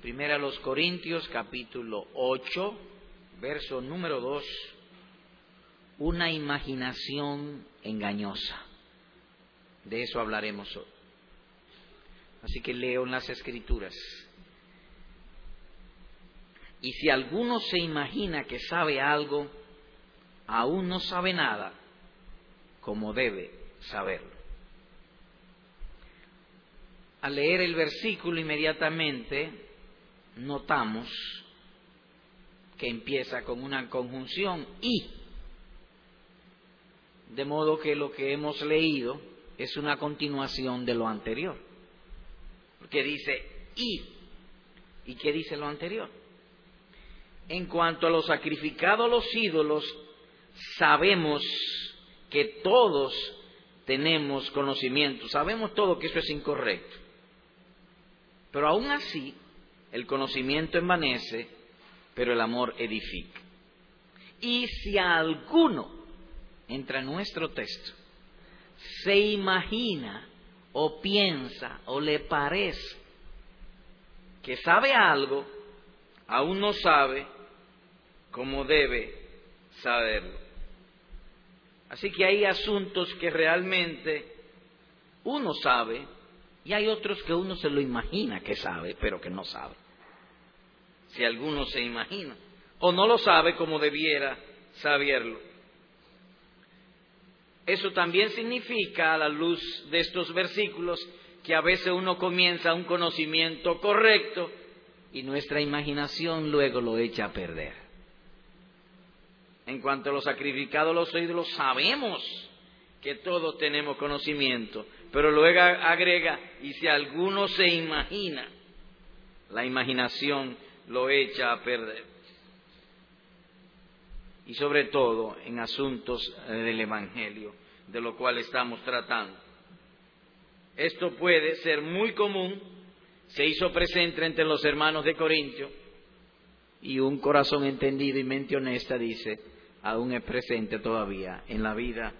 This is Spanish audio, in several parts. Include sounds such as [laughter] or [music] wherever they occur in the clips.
Primera a los Corintios capítulo 8, verso número 2, una imaginación engañosa. De eso hablaremos hoy. Así que leo en las escrituras. Y si alguno se imagina que sabe algo, aún no sabe nada como debe saberlo. Al leer el versículo inmediatamente notamos que empieza con una conjunción y, de modo que lo que hemos leído es una continuación de lo anterior, porque dice y, ¿y qué dice lo anterior? En cuanto a los sacrificados los ídolos, sabemos que todos tenemos conocimiento, sabemos todo que eso es incorrecto. Pero aún así, el conocimiento envanece, pero el amor edifica. Y si alguno entra en nuestro texto, se imagina o piensa o le parece que sabe algo, aún no sabe cómo debe saberlo. Así que hay asuntos que realmente uno sabe y hay otros que uno se lo imagina que sabe, pero que no sabe. Si alguno se imagina o no lo sabe como debiera saberlo. Eso también significa, a la luz de estos versículos, que a veces uno comienza un conocimiento correcto y nuestra imaginación luego lo echa a perder. En cuanto a los sacrificados los ídolos, sabemos que todos tenemos conocimiento, pero luego agrega, y si alguno se imagina, la imaginación lo echa a perder. Y sobre todo en asuntos eh, del Evangelio, de lo cual estamos tratando. Esto puede ser muy común, se hizo presente entre los hermanos de Corintio, y un corazón entendido y mente honesta dice, aún es presente todavía en la vida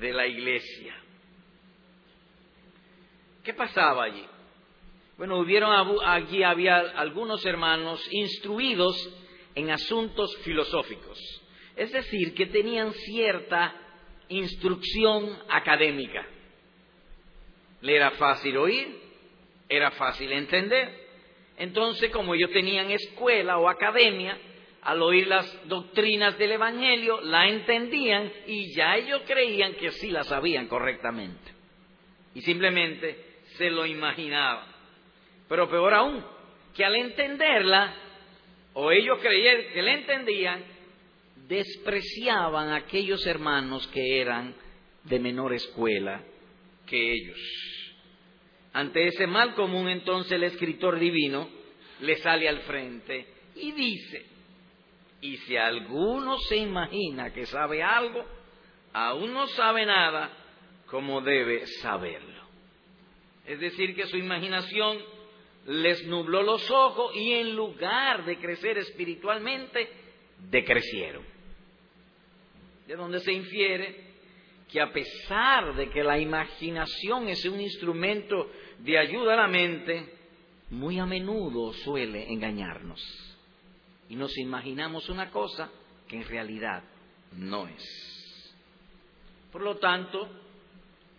de la iglesia. ¿Qué pasaba allí? Bueno, hubieron allí había algunos hermanos instruidos en asuntos filosóficos, es decir, que tenían cierta instrucción académica. Le era fácil oír, era fácil entender. Entonces, como ellos tenían escuela o academia, al oír las doctrinas del Evangelio, la entendían y ya ellos creían que sí la sabían correctamente. Y simplemente se lo imaginaban. Pero peor aún, que al entenderla, o ellos creían que la entendían, despreciaban a aquellos hermanos que eran de menor escuela que ellos. Ante ese mal común, entonces el escritor divino le sale al frente y dice, y si alguno se imagina que sabe algo, aún no sabe nada como debe saberlo. Es decir, que su imaginación les nubló los ojos y en lugar de crecer espiritualmente, decrecieron. De donde se infiere que a pesar de que la imaginación es un instrumento de ayuda a la mente, muy a menudo suele engañarnos y nos imaginamos una cosa que en realidad no es. Por lo tanto,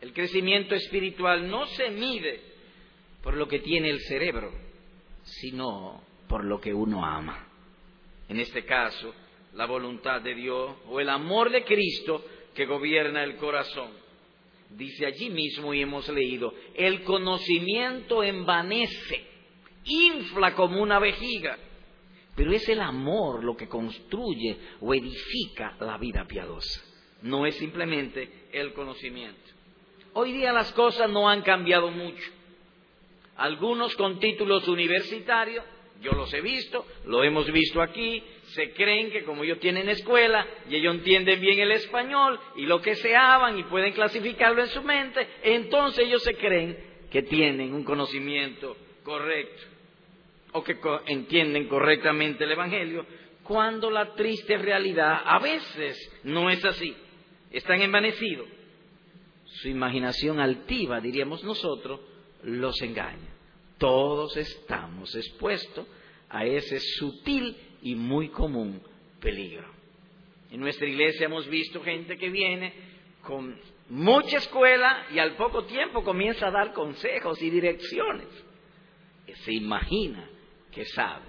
el crecimiento espiritual no se mide por lo que tiene el cerebro, sino por lo que uno ama. En este caso, la voluntad de Dios o el amor de Cristo que gobierna el corazón. Dice allí mismo y hemos leído, el conocimiento envanece, infla como una vejiga pero es el amor lo que construye o edifica la vida piadosa. No es simplemente el conocimiento. Hoy día las cosas no han cambiado mucho. Algunos con títulos universitarios, yo los he visto, lo hemos visto aquí, se creen que como ellos tienen escuela y ellos entienden bien el español y lo que se hablan y pueden clasificarlo en su mente, entonces ellos se creen que tienen un conocimiento correcto o que entienden correctamente el Evangelio, cuando la triste realidad a veces no es así. Están envanecidos. Su imaginación altiva, diríamos nosotros, los engaña. Todos estamos expuestos a ese sutil y muy común peligro. En nuestra iglesia hemos visto gente que viene con mucha escuela y al poco tiempo comienza a dar consejos y direcciones. Se imagina que sabe,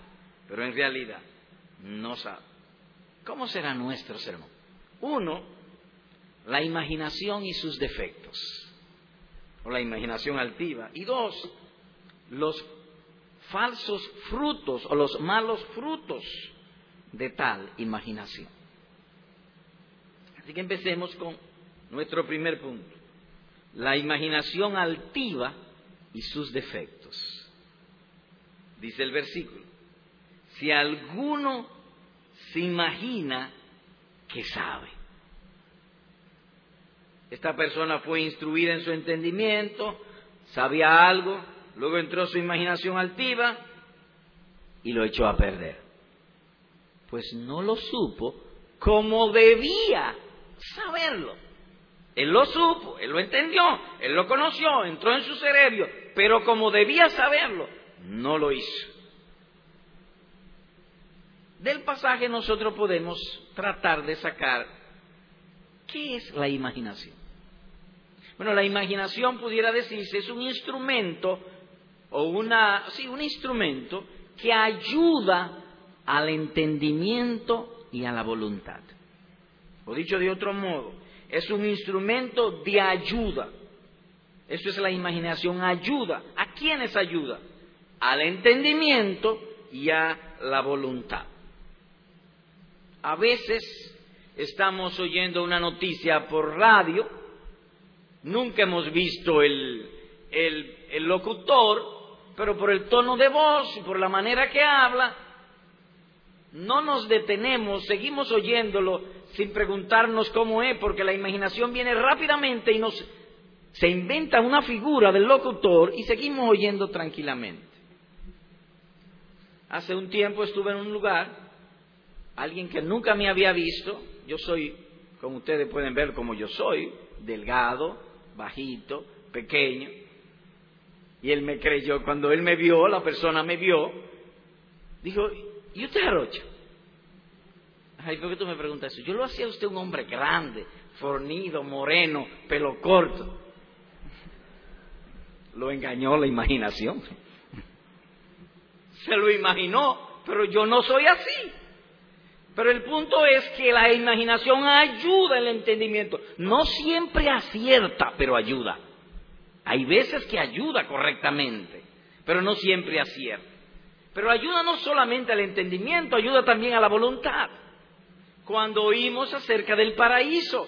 pero en realidad no sabe. ¿Cómo será nuestro sermón? Uno, la imaginación y sus defectos, o la imaginación altiva. Y dos, los falsos frutos o los malos frutos de tal imaginación. Así que empecemos con nuestro primer punto, la imaginación altiva y sus defectos. Dice el versículo, si alguno se imagina que sabe. Esta persona fue instruida en su entendimiento, sabía algo, luego entró su imaginación altiva y lo echó a perder. Pues no lo supo como debía saberlo. Él lo supo, él lo entendió, él lo conoció, entró en su cerebro, pero como debía saberlo, no lo hizo. Del pasaje nosotros podemos tratar de sacar qué es la imaginación. Bueno, la imaginación pudiera decirse es un instrumento o una, sí, un instrumento que ayuda al entendimiento y a la voluntad. O dicho de otro modo, es un instrumento de ayuda. Eso es la imaginación, ayuda. ¿A quiénes ayuda? Al entendimiento y a la voluntad. A veces estamos oyendo una noticia por radio, nunca hemos visto el, el, locutor, pero por el tono de voz y por la manera que habla, no nos detenemos, seguimos oyéndolo sin preguntarnos cómo es, porque la imaginación viene rápidamente y nos se inventa una figura del locutor y seguimos oyendo tranquilamente. Hace un tiempo estuve en un lugar alguien que nunca me había visto, yo soy, como ustedes pueden ver como yo soy, delgado, bajito, pequeño, y él me creyó, cuando él me vio, la persona me vio, dijo, ¿y usted Jarocho? Ay, ¿por qué tú me preguntas eso? Yo lo hacía usted un hombre grande, fornido, moreno, pelo corto. Lo engañó la imaginación. [laughs] Se lo imaginó, pero yo no soy así. Pero el punto es que la imaginación ayuda el entendimiento. No siempre acierta, pero ayuda. Hay veces que ayuda correctamente, pero no siempre acierta. Pero ayuda no solamente al entendimiento, ayuda también a la voluntad. Cuando oímos acerca del paraíso,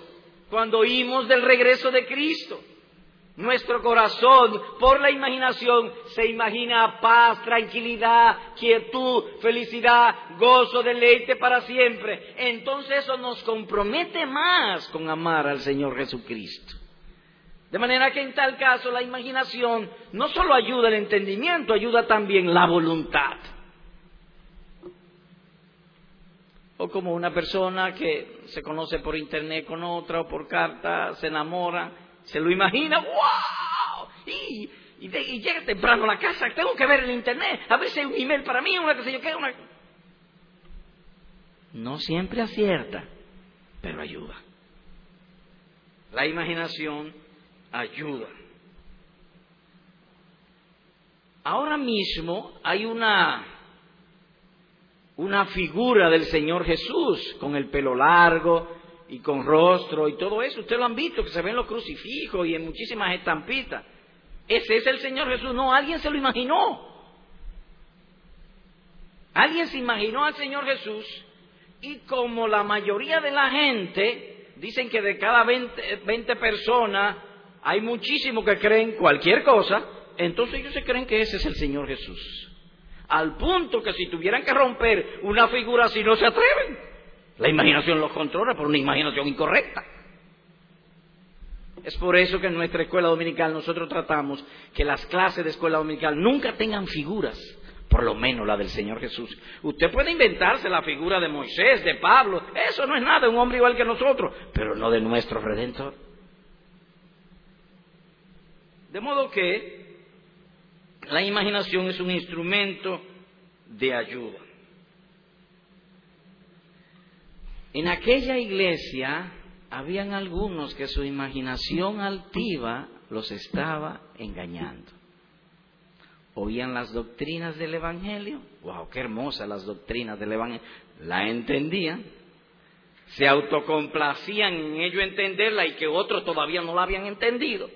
cuando oímos del regreso de Cristo, nuestro corazón, por la imaginación, se imagina paz, tranquilidad, quietud, felicidad, gozo, deleite para siempre. Entonces eso nos compromete más con amar al Señor Jesucristo. De manera que en tal caso la imaginación no solo ayuda el entendimiento, ayuda también la voluntad. O como una persona que se conoce por internet con otra o por carta, se enamora se lo imagina, ¡wow! Y, llega temprano a la casa, tengo que ver el internet, a ver si hay un email para mí, una sé yo qué, una... No siempre acierta, pero ayuda. La imaginación ayuda. Ahora mismo hay una, una figura del Señor Jesús con el pelo largo, y con rostro y todo eso. Ustedes lo han visto, que se ven los crucifijos y en muchísimas estampitas. Ese es el Señor Jesús. No, alguien se lo imaginó. Alguien se imaginó al Señor Jesús y como la mayoría de la gente, dicen que de cada 20, personas hay muchísimos que creen cualquier cosa, entonces ellos se creen que ese es el Señor Jesús. Al punto que si tuvieran que romper una figura así no se atreven. La imaginación los controla por una imaginación incorrecta. Es por eso que en nuestra escuela dominical nosotros tratamos que las clases de escuela dominical nunca tengan figuras, por lo menos la del Señor Jesús. Usted puede inventarse la figura de Moisés, de Pablo, eso no es nada, un hombre igual que nosotros, pero no de nuestro Redentor. De modo que La imaginación es un instrumento de ayuda. En aquella iglesia habían algunos que su imaginación altiva los estaba engañando. Oían las doctrinas del Evangelio, wow, qué hermosas las doctrinas del Evangelio, la entendían, se autocomplacían en ello entenderla y que otros todavía no la habían entendido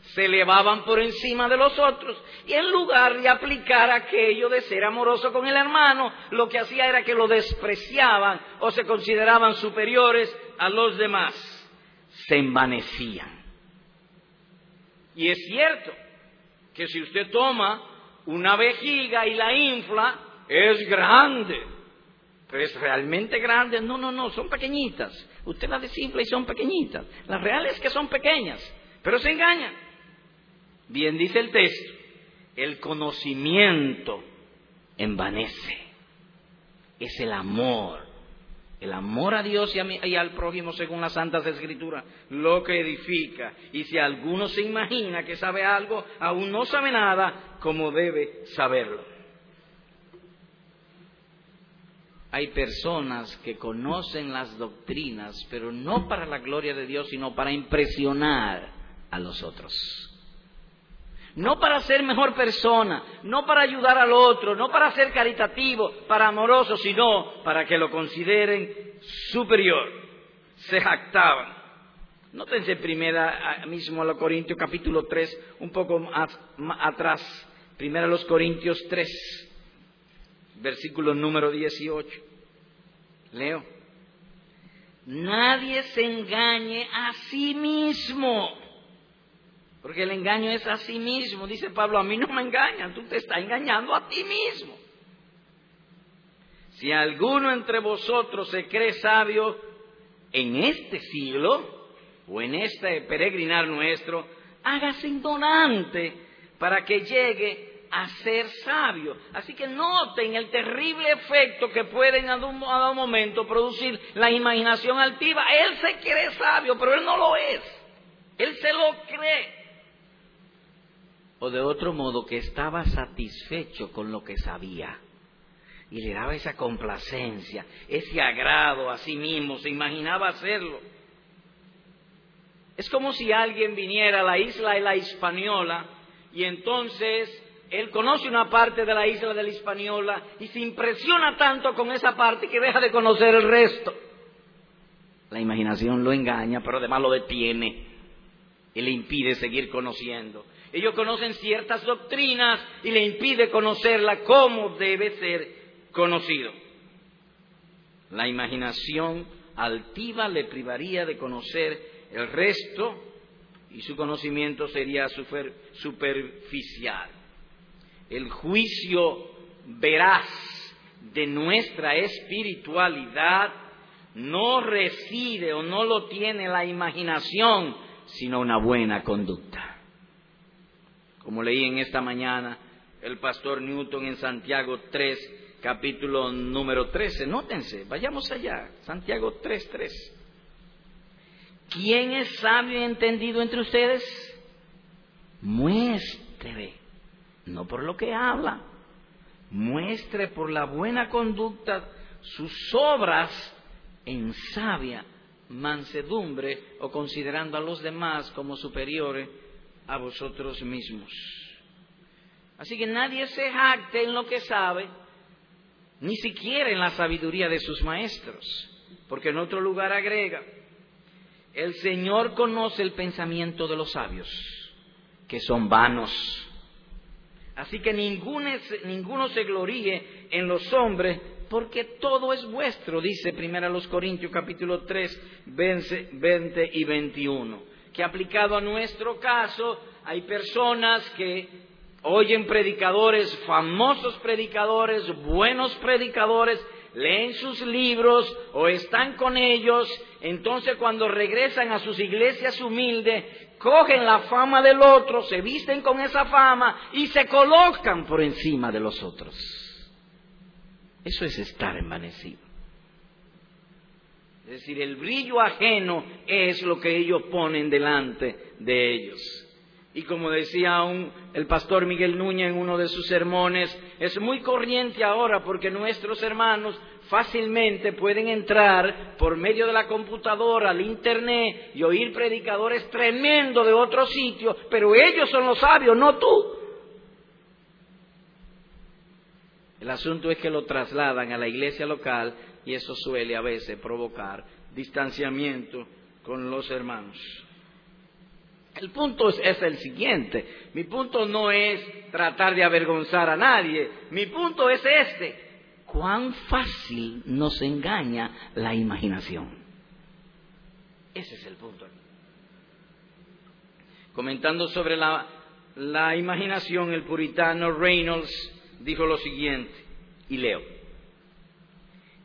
se elevaban por encima de los otros y en lugar de aplicar aquello de ser amoroso con el hermano, lo que hacía era que lo despreciaban o se consideraban superiores a los demás, se envanecían. Y es cierto que si usted toma una vejiga y la infla, es grande, pero es realmente grande. No, no, no, son pequeñitas. Usted las desinfla y son pequeñitas. Las reales es que son pequeñas, pero se engañan. Bien dice el texto, el conocimiento envanece. Es el amor. El amor a Dios y, al prójimo según las Santas Escrituras lo que edifica. Y si alguno se imagina que sabe algo, aún no sabe nada como debe saberlo. Hay personas que conocen las doctrinas, pero no para la gloria de Dios, sino para impresionar a los otros no para ser mejor persona, no para ayudar al otro, no para ser caritativo, para amoroso, sino para que lo consideren superior. Se jactaban. Nótense primera mismo a los Corintios capítulo 3, un poco más, atrás, primera a los Corintios 3, versículo número 18. Leo. Nadie se engañe a sí mismo. Porque el engaño es a sí mismo. Dice Pablo, a mí no me engañan, tú te estás engañando a ti mismo. Si alguno entre vosotros se cree sabio en este siglo o en este peregrinar nuestro, hágase indonante para que llegue a ser sabio. Así que noten el terrible efecto que puede en un momento producir la imaginación altiva. Él se cree sabio, pero él no lo es. Él se lo cree o de otro modo que estaba satisfecho con lo que sabía y le daba esa complacencia, ese agrado a sí mismo, se imaginaba hacerlo. Es como si alguien viniera a la isla de la Hispaniola y entonces él conoce una parte de la isla de la Hispaniola y se impresiona tanto con esa parte que deja de conocer el resto. La imaginación lo engaña, pero además lo detiene y le impide seguir conociendo. Ellos conocen ciertas doctrinas y le impide conocerla como debe ser conocido. La imaginación altiva le privaría de conocer el resto y su conocimiento sería superficial. El juicio veraz de nuestra espiritualidad no reside o no lo tiene la imaginación, sino una buena conducta. Como leí en esta mañana el pastor Newton en Santiago 3, capítulo número 13. Nótense, vayamos allá. Santiago 3, 3. ¿Quién es sabio y entendido entre ustedes? Muestre, no por lo que habla, muestre por la buena conducta sus obras en sabia mansedumbre o considerando a los demás como superiores a vosotros mismos. Así que nadie se jacte en lo que sabe, ni siquiera en la sabiduría de sus maestros, porque en otro lugar agrega, el Señor conoce el pensamiento de los sabios, que son vanos. Así que ninguno, ninguno se gloríe en los hombres, porque todo es vuestro, dice primero los Corintios capítulo 3, 20 y 21 que aplicado a nuestro caso hay personas que oyen predicadores, famosos predicadores, buenos predicadores, leen sus libros o están con ellos, entonces cuando regresan a sus iglesias humildes, cogen la fama del otro, se visten con esa fama y se colocan por encima de los otros. Eso es estar envanecido. Es decir, el brillo ajeno es lo que ellos ponen delante de ellos. Y como decía el pastor Miguel Núñez en uno de sus sermones, es muy corriente ahora porque nuestros hermanos fácilmente pueden entrar por medio de la computadora, al internet y oír predicadores tremendos de otro sitio, pero ellos son los sabios, no tú. El asunto es que lo trasladan a la iglesia local y eso suele a veces provocar distanciamiento con los hermanos. El punto es, el siguiente. Mi punto no es tratar de avergonzar a nadie. Mi punto es este. ¿Cuán fácil nos engaña la imaginación? Ese es el punto. Comentando sobre la, imaginación, el puritano Reynolds dijo lo siguiente, y leo.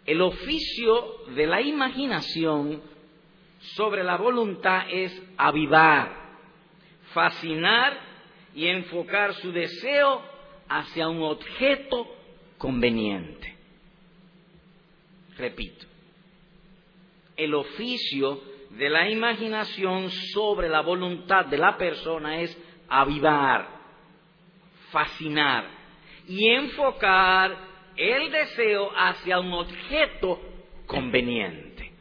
El oficio de la imaginación sobre la voluntad es avivar fascinar y enfocar su deseo hacia un objeto conveniente. Repito, el oficio de la imaginación sobre la voluntad de la persona es avivar, fascinar y enfocar el deseo hacia un objeto conveniente.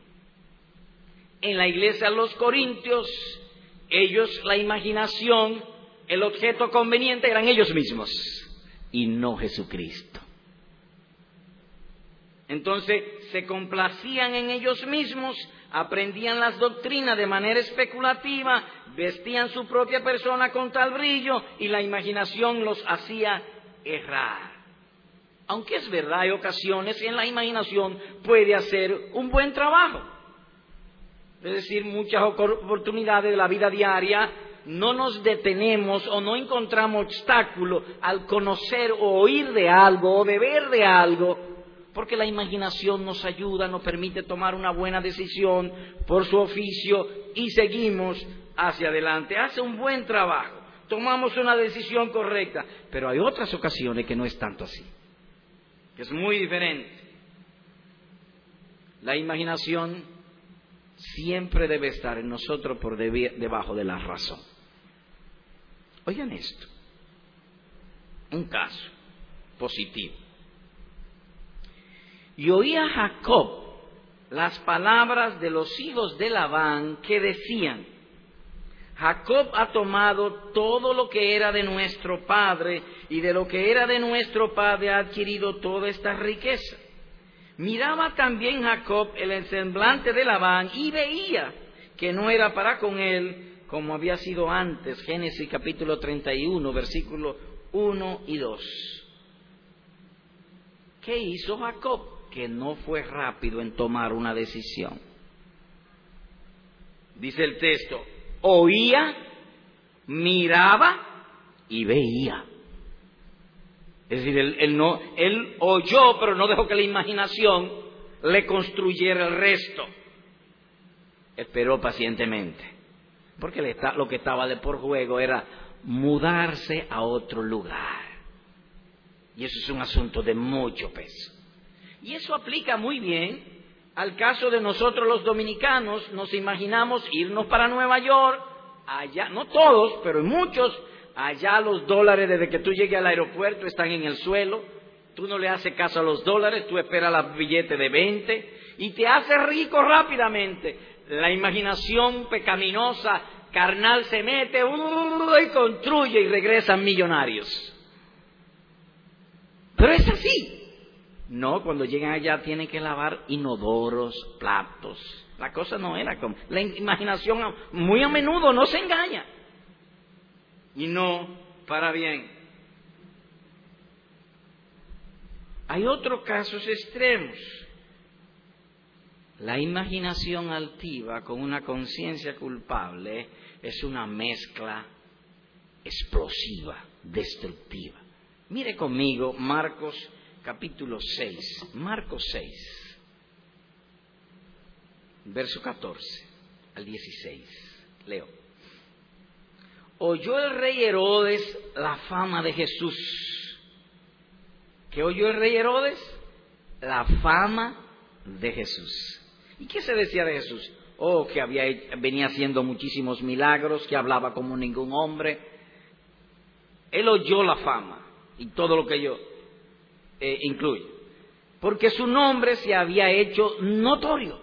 En la iglesia de los Corintios ellos, la imaginación, el objeto conveniente eran ellos mismos y no Jesucristo. Entonces se complacían en ellos mismos, aprendían las doctrinas de manera especulativa, vestían su propia persona con tal brillo y la imaginación los hacía errar. Aunque es verdad, hay ocasiones en la imaginación puede hacer un buen trabajo es decir, muchas oportunidades de la vida diaria, no nos detenemos o no encontramos obstáculo al conocer o oír de algo o beber de algo, porque la imaginación nos ayuda, nos permite tomar una buena decisión por su oficio y seguimos hacia adelante. Hace un buen trabajo, tomamos una decisión correcta, pero hay otras ocasiones que no es tanto así, que es muy diferente. La imaginación siempre debe estar en nosotros por debajo de la razón. Oigan esto, un caso positivo. Y oía Jacob las palabras de los hijos de Labán que decían, Jacob ha tomado todo lo que era de nuestro padre y de lo que era de nuestro padre ha adquirido toda esta riqueza. Miraba también Jacob el semblante de Labán y veía que no era para con él como había sido antes. Génesis capítulo 31, versículos 1 y 2. ¿Qué hizo Jacob? Que no fue rápido en tomar una decisión. Dice el texto, oía, miraba y veía. Es decir, él, no, él oyó, pero no dejó que la imaginación le construyera el resto. Esperó pacientemente. Porque lo que estaba de por juego era mudarse a otro lugar. Y eso es un asunto de mucho peso. Y eso aplica muy bien al caso de nosotros los dominicanos. Nos imaginamos irnos para Nueva York, allá, no todos, pero muchos Allá los dólares, desde que tú llegues al aeropuerto, están en el suelo. Tú no le haces caso a los dólares, tú esperas los billetes de 20 y te hace rico rápidamente. La imaginación pecaminosa, carnal, se mete y construye y regresan millonarios. Pero es así. No, cuando llegan allá tienen que lavar inodoros, platos. La cosa no era como... La imaginación muy a menudo no se engaña y no para bien. Hay otros casos extremos. La imaginación altiva con una conciencia culpable es una mezcla explosiva, destructiva. Mire conmigo Marcos capítulo 6, Marcos 6, verso 14 al 16. Leo oyó el rey Herodes la fama de Jesús. ¿Qué oyó el rey Herodes? La fama de Jesús. ¿Y qué se decía de Jesús? Oh, que venía haciendo muchísimos milagros, que hablaba como ningún hombre, Él oyó la fama y todo lo que yo eh, incluye. Porque su nombre se había hecho notorio.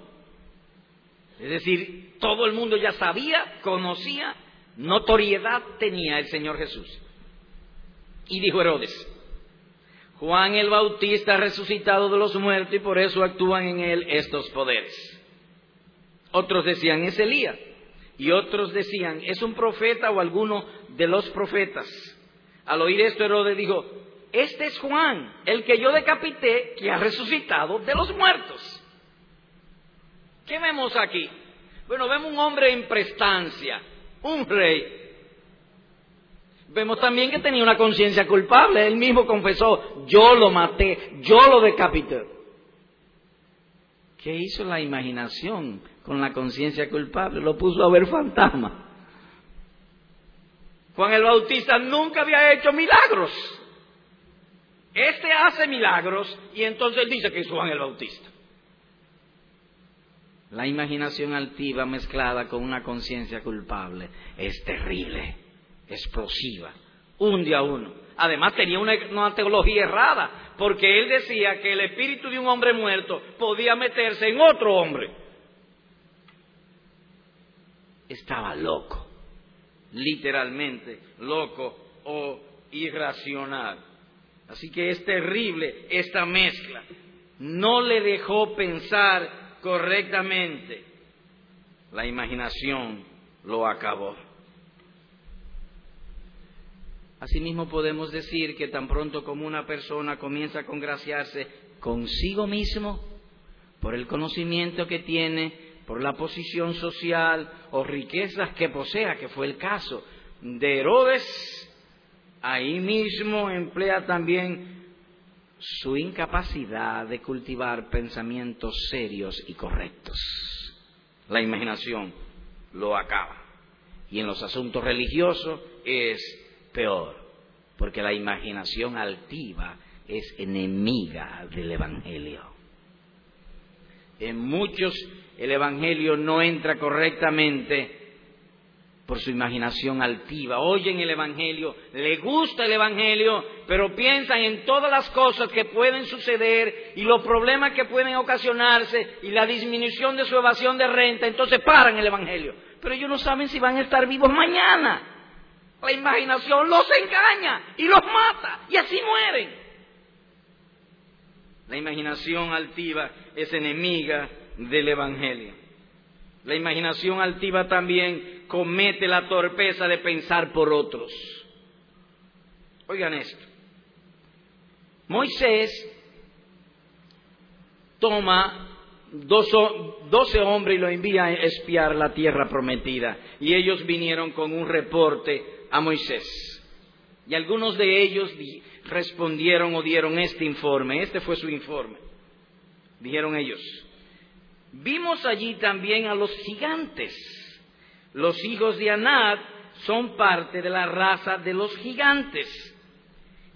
Es decir, todo el mundo ya sabía, conocía, notoriedad tenía el Señor Jesús. Y dijo Herodes, Juan el Bautista ha resucitado de los muertos y por eso actúan en él estos poderes. Otros decían, es Elías. Y otros decían, es un profeta o alguno de los profetas. Al oír esto, Herodes dijo, este es Juan, el que yo decapité, que ha resucitado de los muertos. ¿Qué vemos aquí? Bueno, vemos un hombre en prestancia, un rey. Vemos también que tenía una conciencia culpable. Él mismo confesó, yo lo maté, yo lo decapité. ¿Qué hizo la imaginación con la conciencia culpable? Lo puso a ver fantasmas. Juan el Bautista nunca había hecho milagros. Este hace milagros y entonces dice que es Juan el Bautista. La imaginación altiva mezclada con una conciencia culpable es terrible, explosiva, hunde a uno. Además tenía una, una, teología errada, porque él decía que el espíritu de un hombre muerto podía meterse en otro hombre. Estaba loco, literalmente loco o irracional. Así que es terrible esta mezcla. No le dejó pensar correctamente, la imaginación lo acabó. Asimismo podemos decir que tan pronto como una persona comienza a congraciarse consigo mismo, por el conocimiento que tiene, por la posición social o riquezas que posea, que fue el caso de Herodes, ahí mismo emplea también su incapacidad de cultivar pensamientos serios y correctos. La imaginación lo acaba. Y en los asuntos religiosos es peor, porque la imaginación altiva es enemiga del Evangelio. En muchos el Evangelio no entra correctamente por su imaginación altiva, oyen el Evangelio, le gusta el Evangelio, pero piensan en todas las cosas que pueden suceder y los problemas que pueden ocasionarse y la disminución de su evasión de renta, entonces paran el Evangelio. Pero ellos no saben si van a estar vivos mañana. La imaginación los engaña y los mata y así mueren. La imaginación altiva es enemiga del Evangelio. La imaginación altiva también comete la torpeza de pensar por otros. Oigan esto. Moisés toma doce hombres y lo envía a espiar la tierra prometida. Y ellos vinieron con un reporte a Moisés. Y algunos de ellos respondieron o dieron este informe. Este fue su informe. Dijeron ellos, vimos allí también a los gigantes los hijos de Anad son parte de la raza de los gigantes.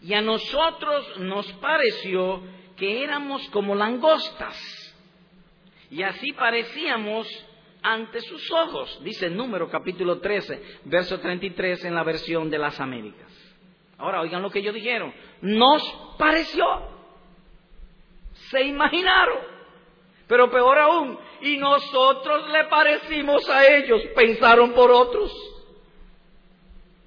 Y a nosotros nos pareció que éramos como langostas. Y así parecíamos ante sus ojos, dice número capítulo 13, verso 33 en la versión de las Américas. Ahora oigan lo que ellos dijeron. Nos pareció. Se imaginaron pero peor aún, y nosotros le parecimos a ellos, pensaron por otros.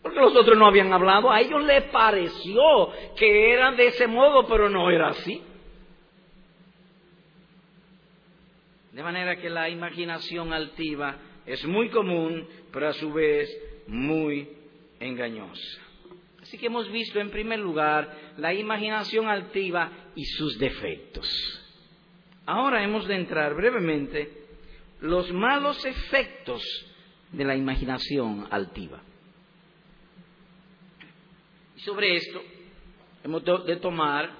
Porque los otros no habían hablado, a ellos les pareció que eran de ese modo, pero no era así. De manera que la imaginación altiva es muy común, pero a su vez muy engañosa. Así que hemos visto en primer lugar la imaginación altiva y sus defectos. Ahora hemos de entrar brevemente los malos efectos de la imaginación altiva. Y sobre esto hemos de tomar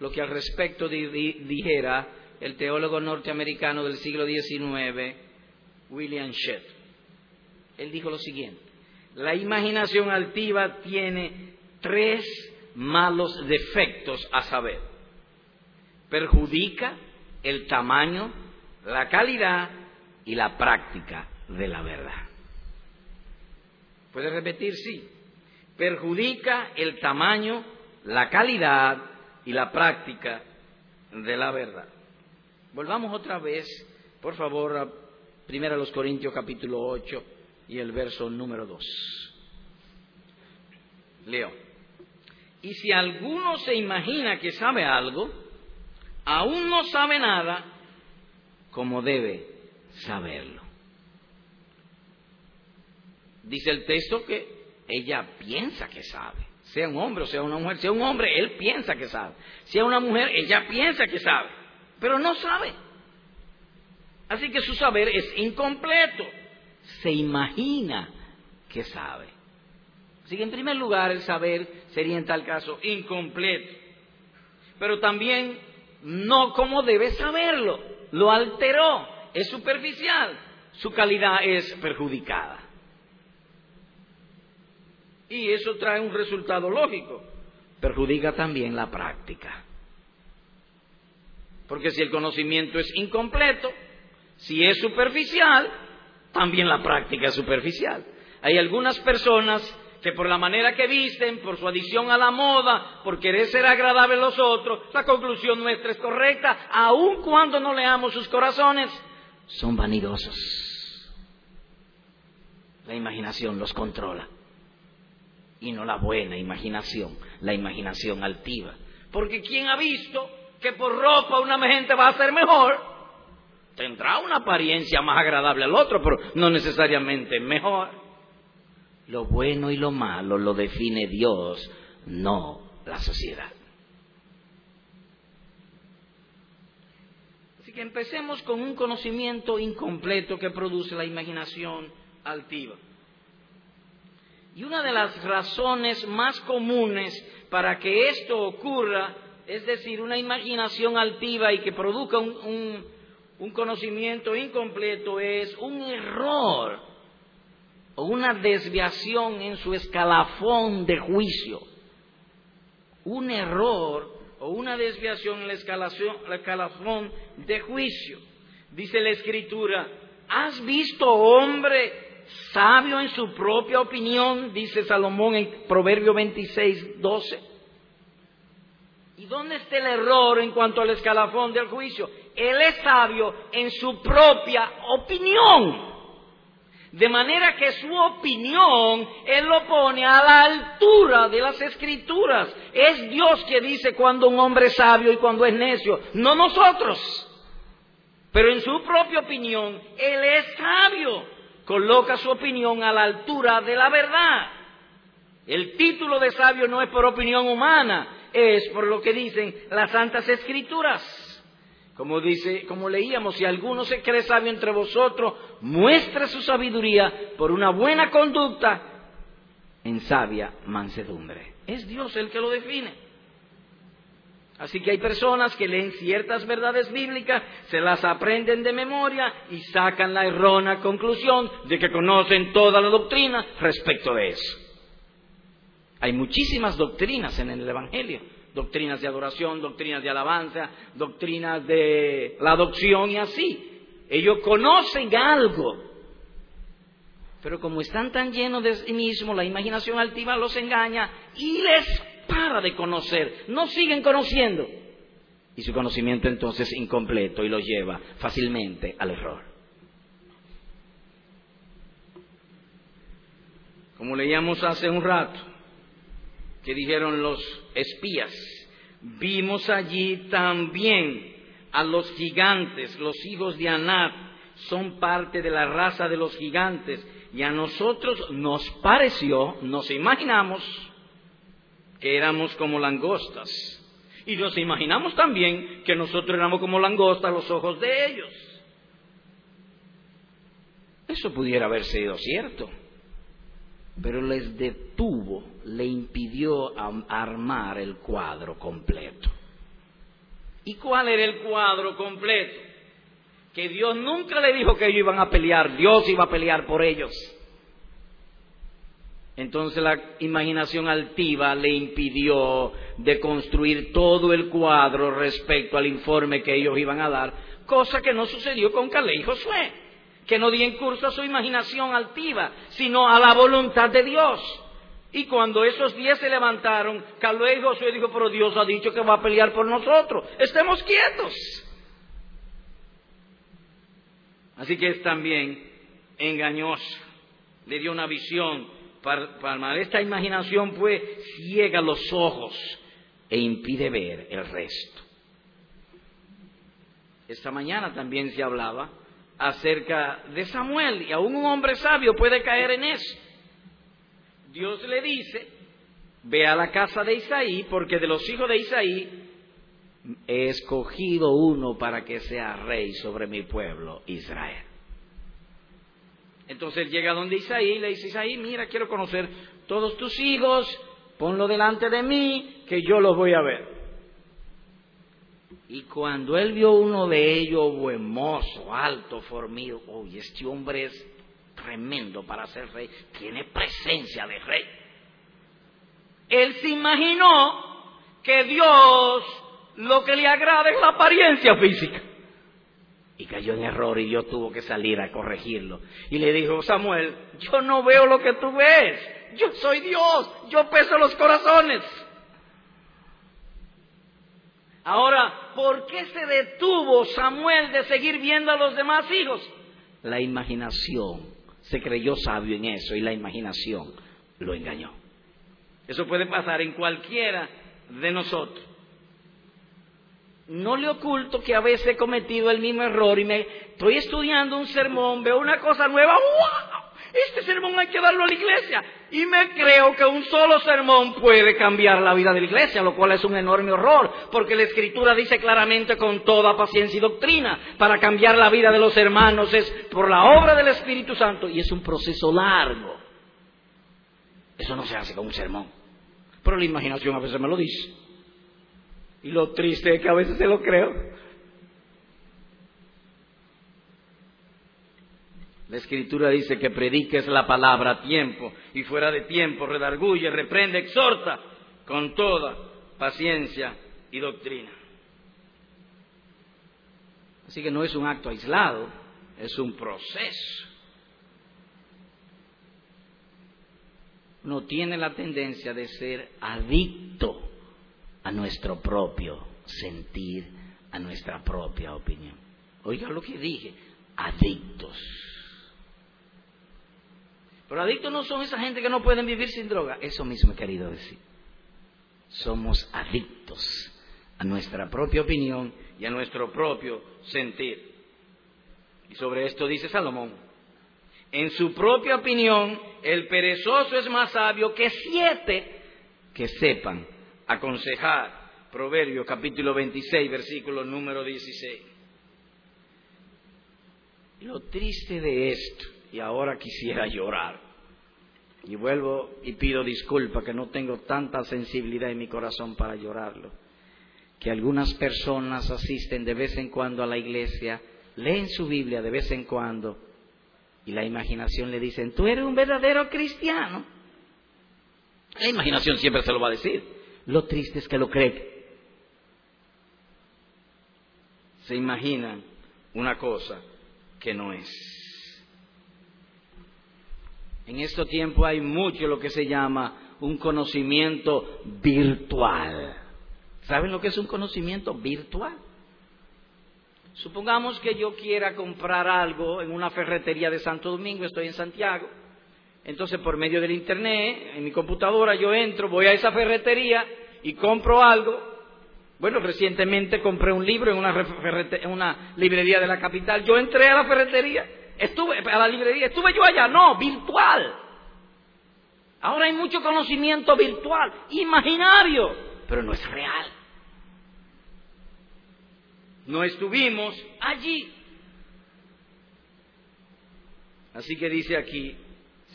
lo que al respecto dijera el teólogo norteamericano del siglo XIX, William Shedd. Él dijo lo siguiente, la imaginación altiva tiene tres malos defectos a saber. Perjudica, el tamaño, la calidad y la práctica de la verdad. ¿Puede repetir? Sí. perjudica el tamaño, la calidad y la práctica de la verdad. Volvamos otra vez, por favor, a 1 Corintios capítulo 8 y el verso número 2. Leo. Y si alguno se imagina que sabe algo, aún no sabe nada como debe saberlo. Dice el texto que ella piensa que sabe. Sea un hombre o sea una mujer. Sea un hombre, él piensa que sabe. Sea una mujer, ella piensa que sabe. Pero no sabe. Así que su saber es incompleto. Se imagina que sabe. Así que en primer lugar el saber sería en tal caso incompleto. Pero también no como debe saberlo. Lo alteró. Es superficial. Su calidad es perjudicada. Y eso trae un resultado lógico. Perjudica también la práctica. Porque si el conocimiento es incompleto, si es superficial, también la práctica es superficial. Hay algunas personas que por la manera que visten, por su adicción a la moda, por querer ser agradable a los otros, la conclusión nuestra es correcta, aun cuando no leamos sus corazones, son vanidosos. La imaginación los controla y no la buena imaginación, la imaginación altiva. Porque ¿quién ha visto que por ropa una gente va a ser mejor? Tendrá una apariencia más agradable al otro, pero no necesariamente mejor. Lo bueno y lo malo lo define Dios, no la sociedad. Así que empecemos con un conocimiento incompleto que produce la imaginación altiva. Y una de las razones más comunes para que esto ocurra, es decir, una imaginación altiva y que produzca un, conocimiento incompleto, es un error o una desviación en su escalafón de juicio. Un error o una desviación en el escalafón de juicio. Dice la escritura, ¿has visto hombre sabio en su propia opinión, dice Salomón en Proverbio 26, 12. ¿Y dónde está el error en cuanto al escalafón del juicio? Él es sabio en su propia opinión. De manera que su opinión Él lo pone a la altura de las escrituras. Es Dios que dice cuando un hombre es sabio y cuando es necio, no nosotros. Pero en su propia opinión Él es sabio coloca su opinión a la altura de la verdad. El título de sabio no es por opinión humana, es por lo que dicen las santas escrituras. Como dice, como leíamos, si alguno se cree sabio entre vosotros, muestre su sabiduría por una buena conducta en sabia mansedumbre. Es Dios el que lo define. Así que hay personas que leen ciertas verdades bíblicas, se las aprenden de memoria y sacan la errónea conclusión de que conocen toda la doctrina respecto de eso. Hay muchísimas doctrinas en el Evangelio, doctrinas de adoración, doctrinas de alabanza, doctrinas de la adopción y así. Ellos conocen algo, pero como están tan llenos de sí mismos, la imaginación altiva los engaña y les para de conocer, no siguen conociendo. Y su conocimiento entonces es incompleto y lo lleva fácilmente al error. Como leíamos hace un rato, que dijeron los espías, vimos allí también a los gigantes, los hijos de Anat, son parte de la raza de los gigantes, y a nosotros nos pareció, nos imaginamos, que éramos como langostas. Y nos imaginamos también que nosotros éramos como langostas a los ojos de ellos. Eso pudiera haber sido cierto, pero les detuvo, le impidió armar el cuadro completo. ¿Y cuál era el cuadro completo? Que Dios nunca le dijo que ellos iban a pelear, Dios iba a pelear por ellos. Entonces la imaginación altiva le impidió de construir todo el cuadro respecto al informe que ellos iban a dar, cosa que no sucedió con Calé y Josué, que no dieron curso a su imaginación altiva, sino a la voluntad de Dios. Y cuando esos diez se levantaron, Caleb y Josué dijo, pero Dios ha dicho que va a pelear por nosotros. Estemos quietos. Así que es también engañosa. Le dio una visión. Para, esta imaginación pues ciega los ojos e impide ver el resto. Esta mañana también se hablaba acerca de Samuel y aún un hombre sabio puede caer en eso. Dios le dice, ve a la casa de Isaí, porque de los hijos de Isaí he escogido uno para que sea rey sobre mi pueblo Israel. Entonces él llega donde Isaí y le dice, Isaí, mira, quiero conocer todos tus hijos, ponlo delante de mí, que yo los voy a ver. Y cuando él vio uno de ellos, buen mozo, alto, formido, oye, este hombre es tremendo para ser rey, tiene presencia de rey. Él se imaginó que Dios lo que le agrada es la apariencia física. Y cayó en error y Dios tuvo que salir a corregirlo. Y le dijo, Samuel, yo no veo lo que tú ves. Yo soy Dios, yo peso los corazones. Ahora, ¿por qué se detuvo Samuel de seguir viendo a los demás hijos? La imaginación se creyó sabio en eso y la imaginación lo engañó. Eso puede pasar en cualquiera de nosotros. No le oculto que a veces he cometido el mismo error y me estoy estudiando un sermón, veo una cosa nueva, ¡wow! Este sermón hay que darlo a la iglesia. Y me creo que un solo sermón puede cambiar la vida de la iglesia, lo cual es un enorme horror, porque la escritura dice claramente con toda paciencia y doctrina, para cambiar la vida de los hermanos es por la obra del Espíritu Santo y es un proceso largo. Eso no se hace con un sermón. Pero la imaginación a veces me lo dice. Y lo triste es que a veces se lo creo. La escritura dice que prediques la palabra a tiempo y fuera de tiempo, redarguye, reprende, exhorta con toda paciencia y doctrina. Así que no es un acto aislado, es un proceso. No tiene la tendencia de ser adicto a nuestro propio sentir, a nuestra propia opinión. Oiga lo que dije, adictos. Pero adictos no son esa gente que no pueden vivir sin droga. Eso mismo he querido decir. Somos adictos a nuestra propia opinión y a nuestro propio sentir. Y sobre esto dice Salomón. En su propia opinión, el perezoso es más sabio que siete que sepan aconsejar. Proverbio capítulo 26, versículo número 16. Lo triste de esto y ahora quisiera [laughs] llorar. Y vuelvo y pido disculpa que no tengo tanta sensibilidad en mi corazón para llorarlo. Que algunas personas asisten de vez en cuando a la iglesia, leen su Biblia de vez en cuando y la imaginación le dicen, tú eres un verdadero cristiano. La imaginación siempre se lo va a decir. Lo triste es que lo cree. Se imaginan una cosa que no es. En este tiempo hay mucho lo que se llama un conocimiento virtual. ¿Saben lo que es un conocimiento virtual? Supongamos que yo quiera comprar algo en una ferretería de Santo Domingo, estoy en Santiago. Entonces, por medio del Internet, en mi computadora, yo entro, voy a esa ferretería y compro algo. Bueno, recientemente compré un libro en una, en una librería de la capital. Yo entré a la ferretería Estuve a la librería, estuve yo allá, no, virtual. Ahora hay mucho conocimiento virtual, imaginario, pero no es real. No estuvimos allí. Así que dice aquí,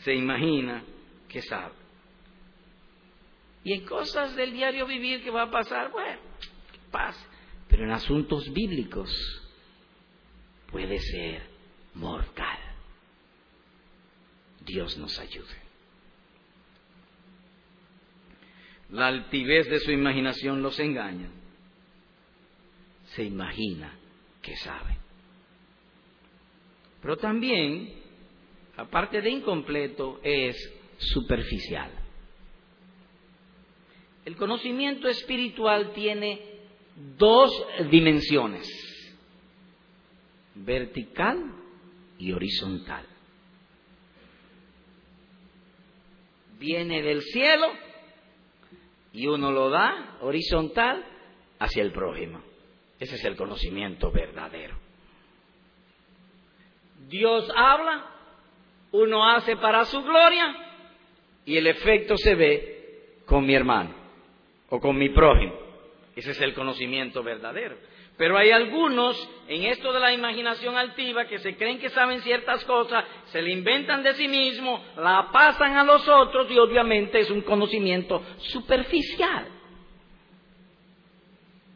se imagina que sabe. Y en cosas del diario vivir que va a pasar, bueno, pasa. Pero en asuntos bíblicos puede ser mortal. Dios nos ayude. La altivez de su imaginación los engaña. Se imagina que sabe. Pero también, aparte de incompleto, es superficial. El conocimiento espiritual tiene dos dimensiones, vertical y horizontal. Viene del cielo y uno lo da horizontal hacia el prójimo. Ese es el conocimiento verdadero. Dios habla, uno hace para su gloria y el efecto se ve con mi hermano o con mi prójimo. Ese es el conocimiento verdadero. Pero hay algunos en esto de la imaginación altiva que se creen que saben ciertas cosas, se le inventan de sí mismos, la pasan a los otros y obviamente es un conocimiento superficial.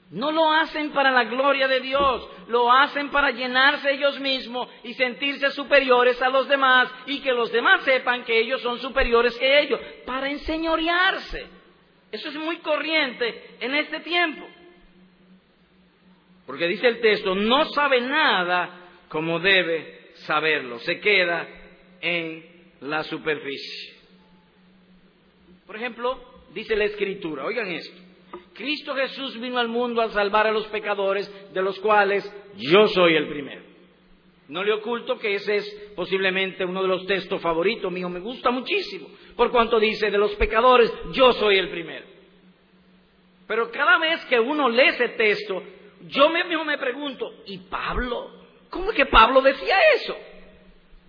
No lo hacen para la gloria de Dios, lo hacen para llenarse ellos mismos y sentirse superiores a los demás y que los demás sepan que ellos son superiores que ellos, para enseñorearse. Eso es muy corriente en este tiempo. Porque dice el texto, no sabe nada como debe saberlo, se queda en la superficie. Por ejemplo, dice la escritura, oigan esto, Cristo Jesús vino al mundo a salvar a los pecadores, de los cuales yo soy el primero. No le oculto que ese es posiblemente uno de los textos favoritos mío, me gusta muchísimo, por cuanto dice, de los pecadores yo soy el primero. Pero cada vez que uno lee ese texto, yo mismo me pregunto, ¿y Pablo? ¿Cómo es que Pablo decía eso?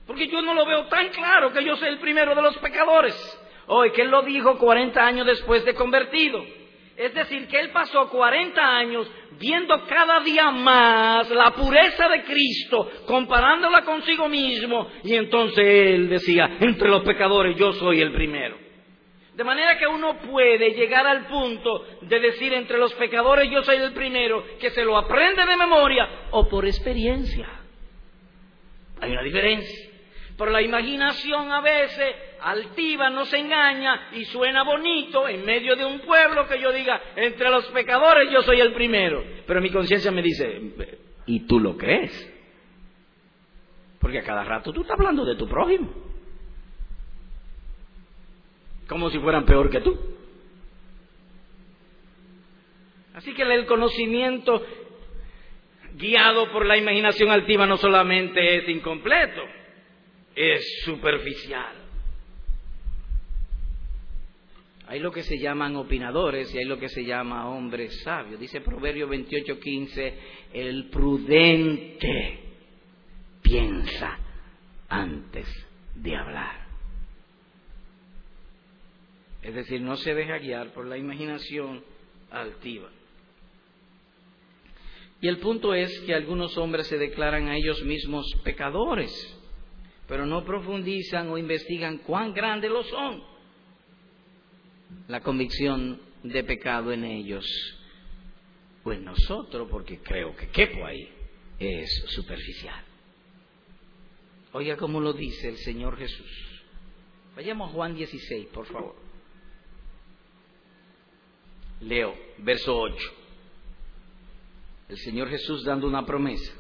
Porque yo no lo veo tan claro que yo soy el primero de los pecadores. Hoy, que él lo dijo 40 años después de convertido. Es decir, que él pasó 40 años viendo cada día más la pureza de Cristo, comparándola consigo mismo, y entonces él decía, entre los pecadores yo soy el primero. De manera que uno puede llegar al punto de decir entre los pecadores yo soy el primero, que se lo aprende de memoria o por experiencia. Hay una diferencia. Pero la imaginación a veces altiva nos engaña y suena bonito en medio de un pueblo que yo diga, entre los pecadores yo soy el primero. Pero mi conciencia me dice, ¿y tú lo crees? Porque a cada rato tú estás hablando de tu prójimo como si fueran peor que tú. Así que el conocimiento guiado por la imaginación altiva no solamente es incompleto, es superficial. Hay lo que se llaman opinadores y hay lo que se llama hombres sabios. Dice Proverbio 28:15, el prudente piensa antes de hablar. Es decir, no se deja guiar por la imaginación altiva. Y el punto es que algunos hombres se declaran a ellos mismos pecadores, pero no profundizan o investigan cuán grandes lo son. La convicción de pecado en ellos, pues nosotros, porque creo que quepo ahí, es superficial. Oiga cómo lo dice el Señor Jesús. Vayamos a Juan 16, por favor. Leo, verso 8. El Señor Jesús dando una promesa.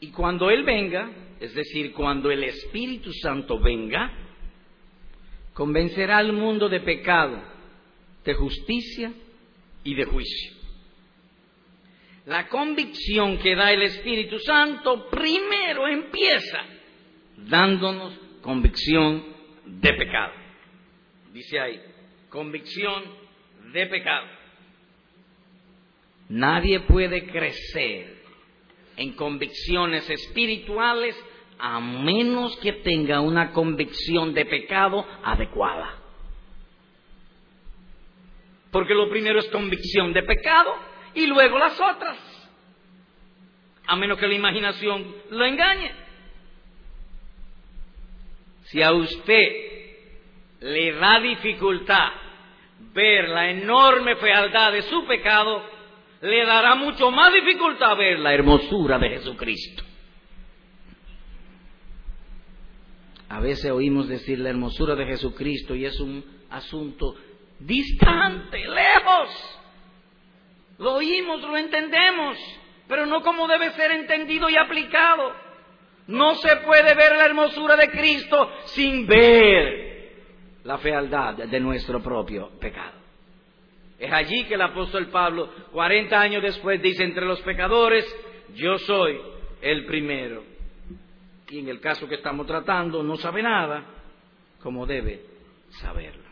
Y cuando Él venga, es decir, cuando el Espíritu Santo venga, convencerá al mundo de pecado, de justicia y de juicio. La convicción que da el Espíritu Santo primero empieza dándonos convicción de pecado. Dice ahí, convicción de pecado. Nadie puede crecer en convicciones espirituales a menos que tenga una convicción de pecado adecuada. Porque lo primero es convicción de pecado y luego las otras. A menos que la imaginación lo engañe. Si a usted le da dificultad ver la enorme fealdad de su pecado, le dará mucho más dificultad ver la hermosura de Jesucristo. A veces oímos decir la hermosura de Jesucristo y es un asunto distante, lejos. Lo oímos, lo entendemos, pero no como debe ser entendido y aplicado. No se puede ver la hermosura de Cristo sin ver la fealdad de nuestro propio pecado. Es allí que el apóstol Pablo, 40 años después, dice, entre los pecadores, yo soy el primero. Y en el caso que estamos tratando, no sabe nada como debe saberlo.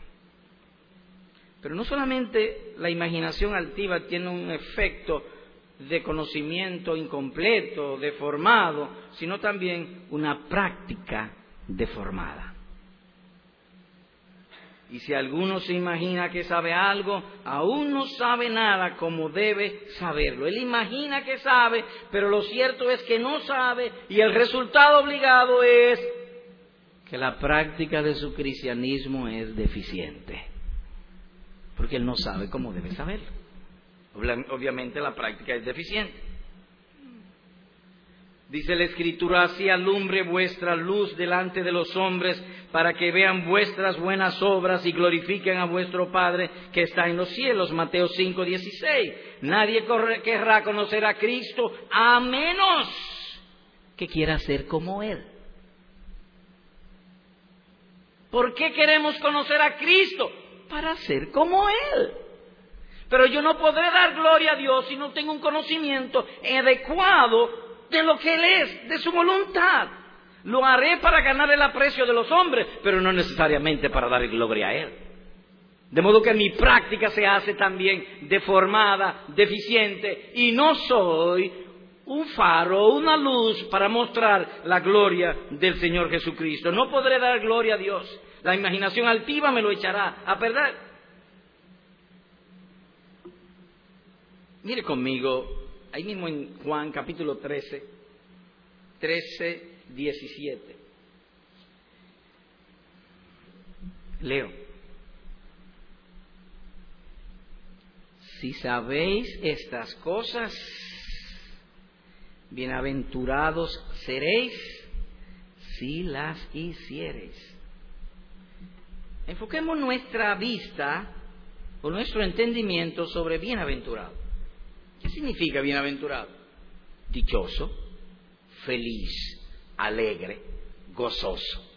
Pero no solamente la imaginación altiva tiene un efecto de conocimiento incompleto, deformado, sino también una práctica deformada. Y si alguno se imagina que sabe algo, aún no sabe nada como debe saberlo. Él imagina que sabe, pero lo cierto es que no sabe y el resultado obligado es que la práctica de su cristianismo es deficiente. Porque él no sabe cómo debe saberlo. Obviamente la práctica es deficiente. Dice la Escritura, así alumbre vuestra luz delante de los hombres, para que vean vuestras buenas obras y glorifiquen a vuestro Padre que está en los cielos. Mateo 5, 16. Nadie querrá conocer a Cristo a menos que quiera ser como Él. ¿Por qué queremos conocer a Cristo? Para ser como Él. Pero yo no podré dar gloria a Dios si no tengo un conocimiento adecuado de lo que Él es, de su voluntad. Lo haré para ganar el aprecio de los hombres, pero no necesariamente para dar gloria a Él. De modo que mi práctica se hace también deformada, deficiente, y no soy un faro, una luz para mostrar la gloria del Señor Jesucristo. No podré dar gloria a Dios. La imaginación altiva me lo echará a perder. Mire conmigo ahí mismo en Juan capítulo 13, 13, 17. Leo. Si sabéis estas cosas, bienaventurados seréis si las hiciereis. Enfoquemos nuestra vista o nuestro entendimiento sobre bienaventurado. ¿Qué significa bienaventurado? Dichoso, feliz, alegre, gozoso.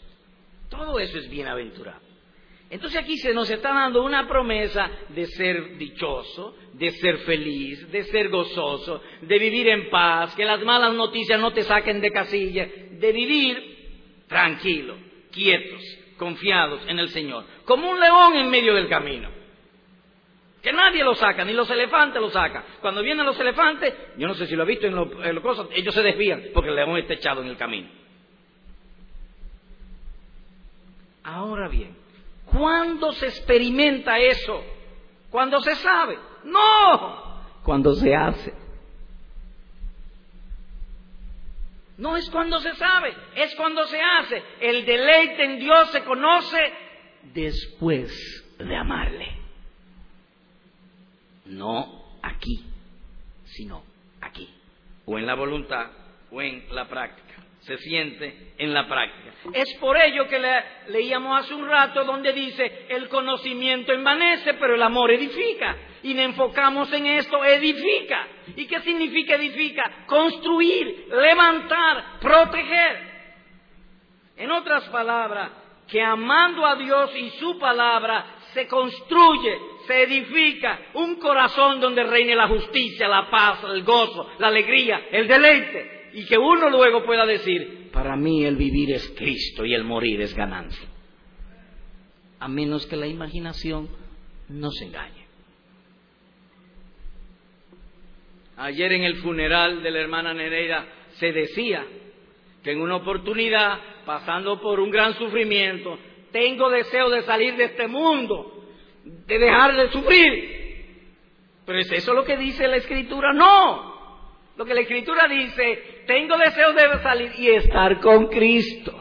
Todo eso es bienaventurado. Entonces aquí se nos está dando una promesa de ser dichoso, de ser feliz, de ser gozoso, de vivir en paz, que las malas noticias no te saquen de casilla, de vivir tranquilo, quietos, confiados en el Señor, como un león en medio del camino. Que nadie lo saca, ni los elefantes lo sacan. Cuando vienen los elefantes, yo no sé si lo he visto en los cosas, ellos se desvían porque el león está echado en el camino. Ahora bien, ¿cuándo se experimenta eso? ¿Cuándo se sabe? No, cuando se hace. No es cuando se sabe, es cuando se hace. El deleite en Dios se conoce después de amarle. No aquí, sino aquí. O en la voluntad o en la práctica. Se siente en la práctica. Es por ello que le, leíamos hace un rato donde dice, el conocimiento envanece, pero el amor edifica. Y le enfocamos en esto, edifica. ¿Y qué significa edifica? Construir, levantar, proteger. En otras palabras, que amando a Dios y su palabra se construye, se edifica un corazón donde reine la justicia, la paz, el gozo, la alegría, el deleite. Y que uno luego pueda decir, para mí el vivir es Cristo y el morir es ganancia. A menos que la imaginación nos engañe. Ayer en el funeral de la hermana Nereida se decía que en una oportunidad, pasando por un gran sufrimiento, tengo deseo de salir de este mundo, de dejar de sufrir. Pero ¿es eso lo que dice la escritura? No. Lo que la escritura dice, tengo deseo de salir y estar con Cristo.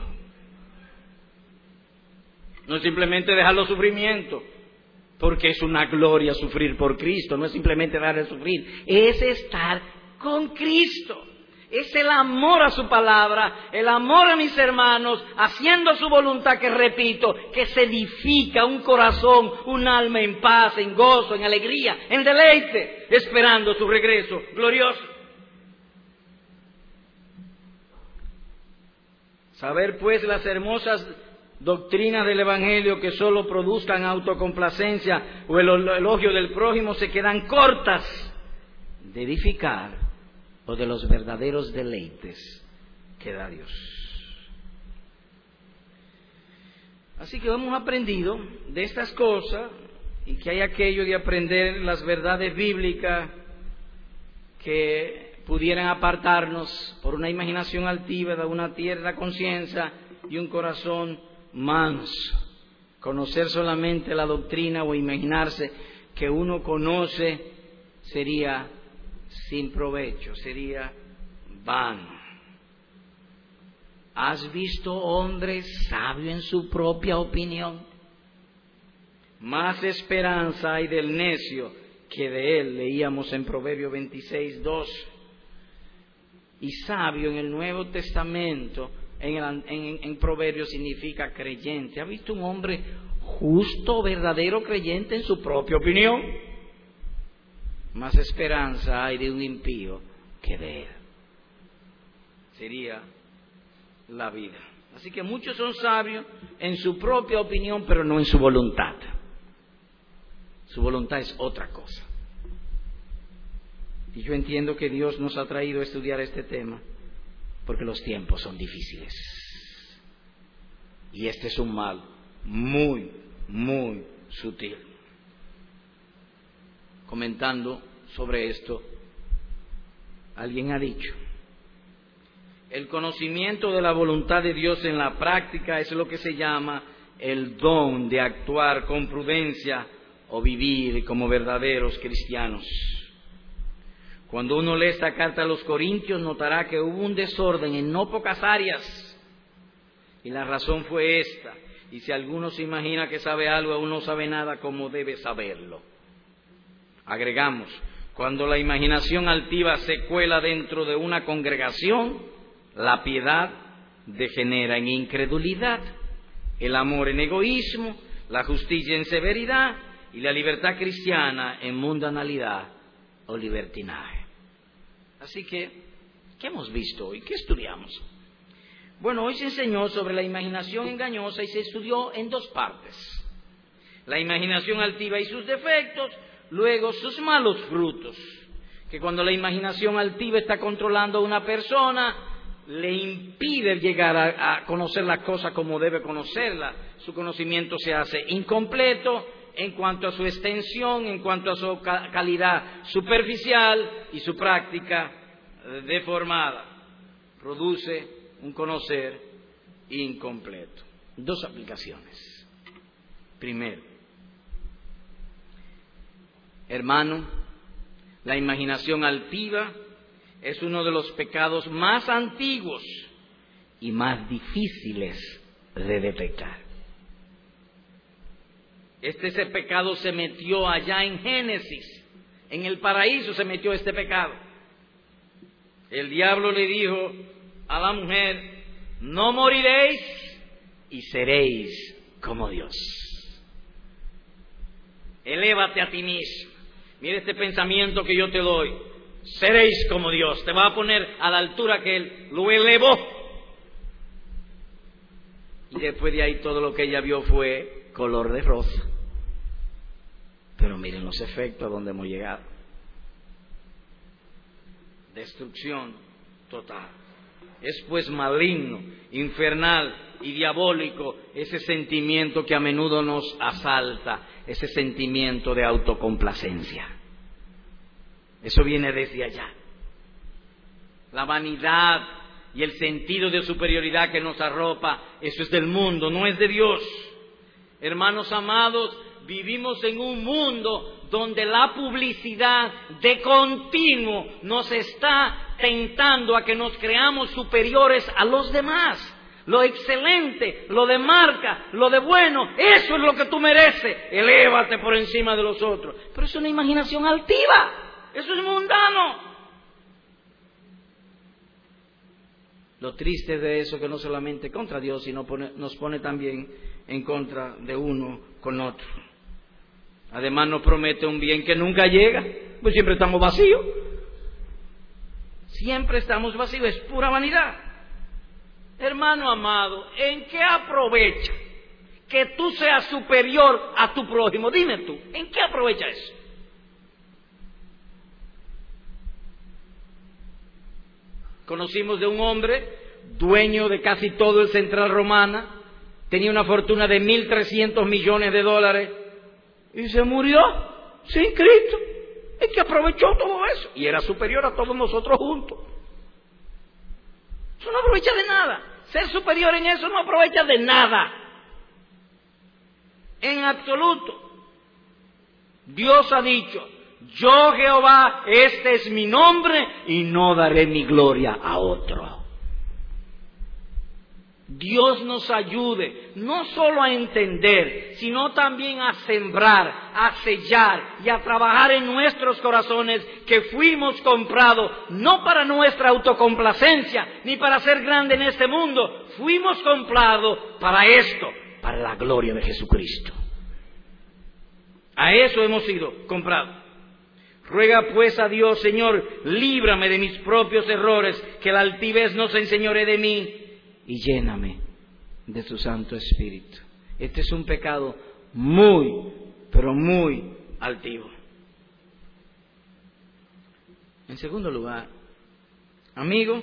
No es simplemente dejar los sufrimientos, porque es una gloria sufrir por Cristo, no es simplemente dejar de sufrir, es estar con Cristo es el amor a su palabra, el amor a mis hermanos, haciendo su voluntad que repito, que se edifica un corazón, un alma en paz, en gozo, en alegría, en deleite, esperando su regreso glorioso. Saber pues las hermosas doctrinas del Evangelio que solo produzcan autocomplacencia o el elogio del prójimo se quedan cortas de edificar o de los verdaderos deleites que da Dios. Así que hemos aprendido de estas cosas y que hay aquello de aprender las verdades bíblicas que pudieran apartarnos por una imaginación altiva de una tierra conciencia y un corazón manso. Conocer solamente la doctrina o imaginarse que uno conoce sería sin provecho, sería vano. ¿Has visto hombre sabio en su propia opinión? Más esperanza hay del necio que de él, leíamos en Proverbio 26, 2. Y sabio en el Nuevo Testamento, en, en Proverbio significa creyente. ¿Ha visto un hombre justo, verdadero creyente en su propia opinión? Más esperanza hay de un impío que de él. Sería la vida. Así que muchos son sabios en su propia opinión, pero no en su voluntad. Su voluntad es otra cosa. Y yo entiendo que Dios nos ha traído a estudiar este tema porque los tiempos son difíciles. Y este es un mal muy, muy sutil. Comentando sobre esto, alguien ha dicho, el conocimiento de la voluntad de Dios en la práctica es lo que se llama el don de actuar con prudencia o vivir como verdaderos cristianos. Cuando uno lee esta carta a los Corintios, notará que hubo un desorden en no pocas áreas. Y la razón fue esta. Y si alguno se imagina que sabe algo, aún no sabe nada como debe saberlo. Agregamos, cuando la imaginación altiva se cuela dentro de una congregación, la piedad degenera en incredulidad, el amor en egoísmo, la justicia en severidad y la libertad cristiana en mundanalidad o libertinaje. Así que, ¿qué hemos visto hoy? ¿Qué estudiamos? Bueno, hoy se enseñó sobre la imaginación engañosa y se estudió en dos partes. La imaginación altiva y sus defectos, luego sus malos frutos. Que cuando la imaginación altiva está controlando a una persona, le impide llegar a, conocer la cosa como debe conocerla. Su conocimiento se hace incompleto en cuanto a su extensión, en cuanto a su calidad superficial y su práctica deformada. Produce un conocer incompleto. Dos aplicaciones. Primero, hermano, la imaginación altiva es uno de los pecados más antiguos y más difíciles de detectar. Este pecado se metió allá en Génesis. En el paraíso se metió este pecado. El diablo le dijo a la mujer, no moriréis y seréis como Dios. Elévate a ti mismo. Mira este pensamiento que yo te doy. Seréis como Dios. Te va a poner a la altura que Él lo elevó. Y después de ahí todo lo que ella vio fue color de rosa. Pero miren los efectos a donde hemos llegado. Destrucción total. Es pues maligno, infernal y diabólico ese sentimiento que a menudo nos asalta, ese sentimiento de autocomplacencia. Eso viene desde allá. La vanidad y el sentido de superioridad que nos arropa, eso es del mundo, no es de Dios. Hermanos amados, vivimos en un mundo donde la publicidad de continuo nos está tentando a que nos creamos superiores a los demás. Lo excelente, lo de marca, lo de bueno, eso es lo que tú mereces. Elévate por encima de los otros. Pero es una imaginación altiva. Eso es mundano. Lo triste de eso que no solamente contra Dios, sino nos pone también en contra de uno con otro. Además nos promete un bien que nunca llega, pues siempre estamos vacíos. Siempre estamos vacíos, es pura vanidad. Hermano amado, ¿en qué aprovecha que tú seas superior a tu prójimo. Dime tú, ¿en qué aprovecha eso? Conocimos de un hombre, dueño de casi todo el Central Romana, tenía una fortuna de 1.300 millones de dólares y se murió sin Cristo. Es que aprovechó todo eso y era superior a todos nosotros juntos. Eso no aprovecha de nada. Ser superior en eso no aprovecha de nada. En absoluto. Dios ha dicho, yo Jehová, este es mi nombre y no daré mi gloria a otro. Dios nos ayude no solo a entender, sino también a sembrar, a sellar y a trabajar en nuestros corazones que fuimos comprados no para nuestra autocomplacencia ni para ser grande en este mundo, fuimos comprados para esto, para la gloria de Jesucristo. A eso hemos sido comprados. Ruega pues a Dios, Señor, líbrame de mis propios errores, que la altivez no se enseñore de mí y lléname de tu Santo Espíritu. Este es un pecado muy, pero muy altivo. En segundo lugar, amigo,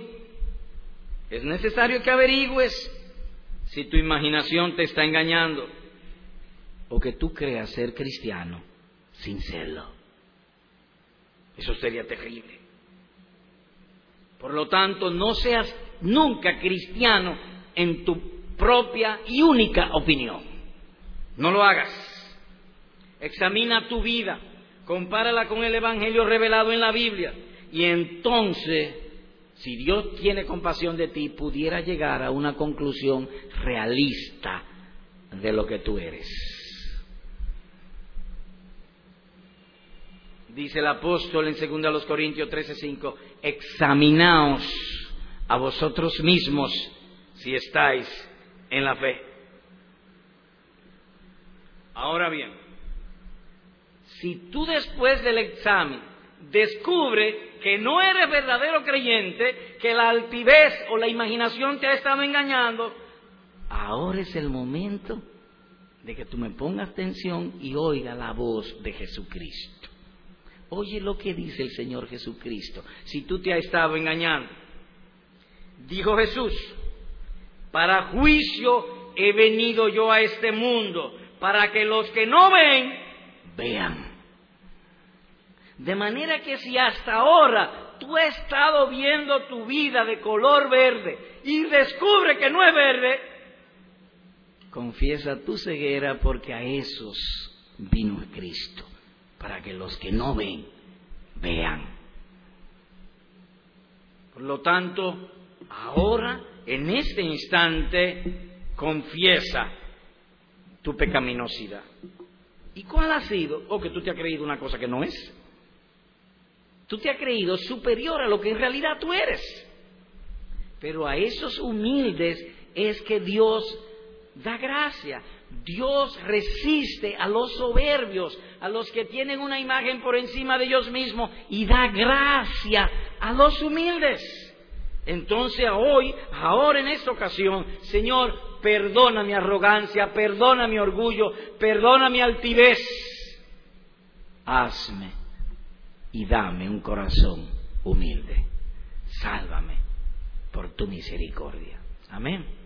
es necesario que averigües si tu imaginación te está engañando o que tú creas ser cristiano sin serlo. Eso sería terrible. Por lo tanto, no seas nunca cristiano en tu propia y única opinión. No lo hagas. Examina tu vida, compárala con el Evangelio revelado en la Biblia y entonces, si Dios tiene compasión de ti, pudiera llegar a una conclusión realista de lo que tú eres. Dice el apóstol en 2 Corintios 13:5, examinaos a vosotros mismos si estáis en la fe. Ahora bien, si tú después del examen descubres que no eres verdadero creyente, que la altivez o la imaginación te ha estado engañando, ahora es el momento de que tú me pongas atención y oiga la voz de Jesucristo. Oye lo que dice el Señor Jesucristo. Si tú te has estado engañando, Dijo Jesús, para juicio he venido yo a este mundo, para que los que no ven, vean. De manera que si hasta ahora tú has estado viendo tu vida de color verde y descubre que no es verde, confiesa tu ceguera porque a esos vino Cristo, para que los que no ven, vean. Por lo tanto, ahora, en este instante, confiesa tu pecaminosidad. ¿Y cuál ha sido? O que tú te has creído una cosa que no es. Tú te has creído superior a lo que en realidad tú eres. Pero a esos humildes es que Dios da gracia. Dios resiste a los soberbios, a los que tienen una imagen por encima de ellos mismos, y da gracia a los humildes. Entonces hoy, ahora en esta ocasión, Señor, perdona mi arrogancia, perdona mi orgullo, perdona mi altivez. Hazme y dame un corazón humilde. Sálvame por tu misericordia. Amén.